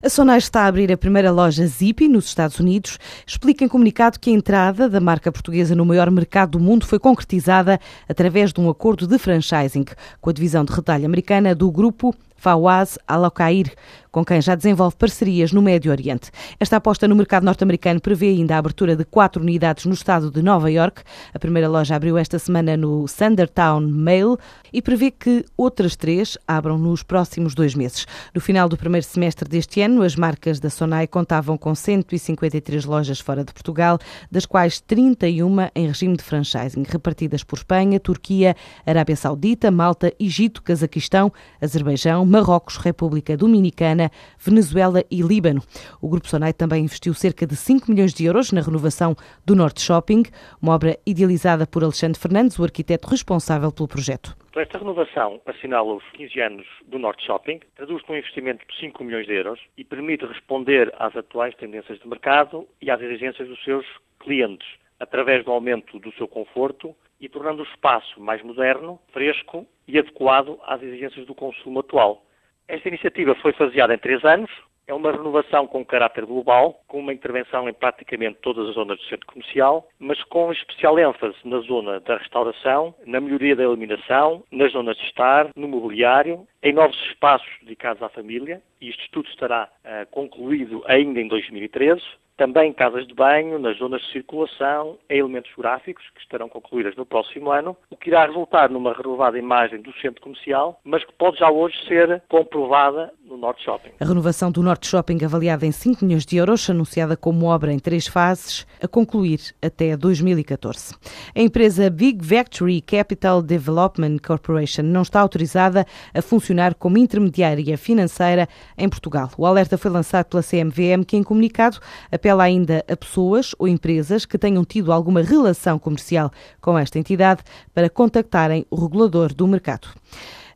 A Sonai está a abrir a primeira loja Zippy nos Estados Unidos. Explica em comunicado que a entrada da marca portuguesa no maior mercado do mundo foi concretizada através de um acordo de franchising com a divisão de retalho americana do grupo Fawaz Al-Okair, com quem já desenvolve parcerias no Médio Oriente. Esta aposta no mercado norte-americano prevê ainda a abertura de quatro unidades no estado de Nova York. A primeira loja abriu esta semana no Sandertown Mail e prevê que outras três abram nos próximos dois meses. No final do primeiro semestre deste ano, as marcas da Sonai contavam com 153 lojas fora de Portugal, das quais 31 em regime de franchising, repartidas por Espanha, Turquia, Arábia Saudita, Malta, Egito, Cazaquistão, Azerbaijão, Marrocos, República Dominicana, Venezuela e Líbano. O Grupo Sonai também investiu cerca de 5 milhões de euros na renovação do Norte Shopping, uma obra idealizada por Alexandre Fernandes, o arquiteto responsável pelo projeto. Esta renovação assinala os 15 anos do Norte Shopping, traduz num investimento de 5 milhões de euros e permite responder às atuais tendências de mercado e às exigências dos seus clientes, através do aumento do seu conforto e tornando o espaço mais moderno, fresco e adequado às exigências do consumo atual. Esta iniciativa foi faseada em três anos, é uma renovação com caráter global, com uma intervenção em praticamente todas as zonas do centro comercial, mas com especial ênfase na zona da restauração, na melhoria da iluminação, nas zonas de estar, no mobiliário, em novos espaços dedicados à família, e isto tudo estará uh, concluído ainda em 2013 também casas de banho, nas zonas de circulação, em elementos gráficos, que estarão concluídas no próximo ano, o que irá resultar numa renovada imagem do centro comercial, mas que pode já hoje ser comprovada Norte Shopping. A renovação do Norte Shopping, avaliada em 5 milhões de euros, anunciada como obra em três fases, a concluir até 2014. A empresa Big Factory Capital Development Corporation não está autorizada a funcionar como intermediária financeira em Portugal. O alerta foi lançado pela CMVM, que em comunicado apela ainda a pessoas ou empresas que tenham tido alguma relação comercial com esta entidade para contactarem o regulador do mercado.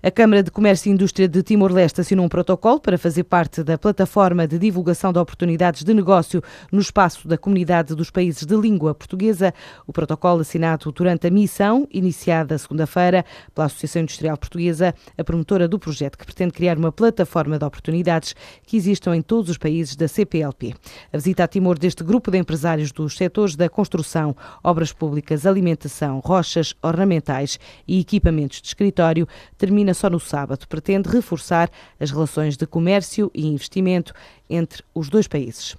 A Câmara de Comércio e Indústria de Timor-Leste assinou um protocolo para fazer parte da plataforma de divulgação de oportunidades de negócio no espaço da Comunidade dos Países de Língua Portuguesa. O protocolo assinado durante a missão, iniciada segunda-feira pela Associação Industrial Portuguesa, a promotora do projeto, que pretende criar uma plataforma de oportunidades que existam em todos os países da CPLP. A visita a Timor deste grupo de empresários dos setores da construção, obras públicas, alimentação, rochas ornamentais e equipamentos de escritório termina só no sábado. Pretende reforçar as relações de comércio e investimento entre os dois países.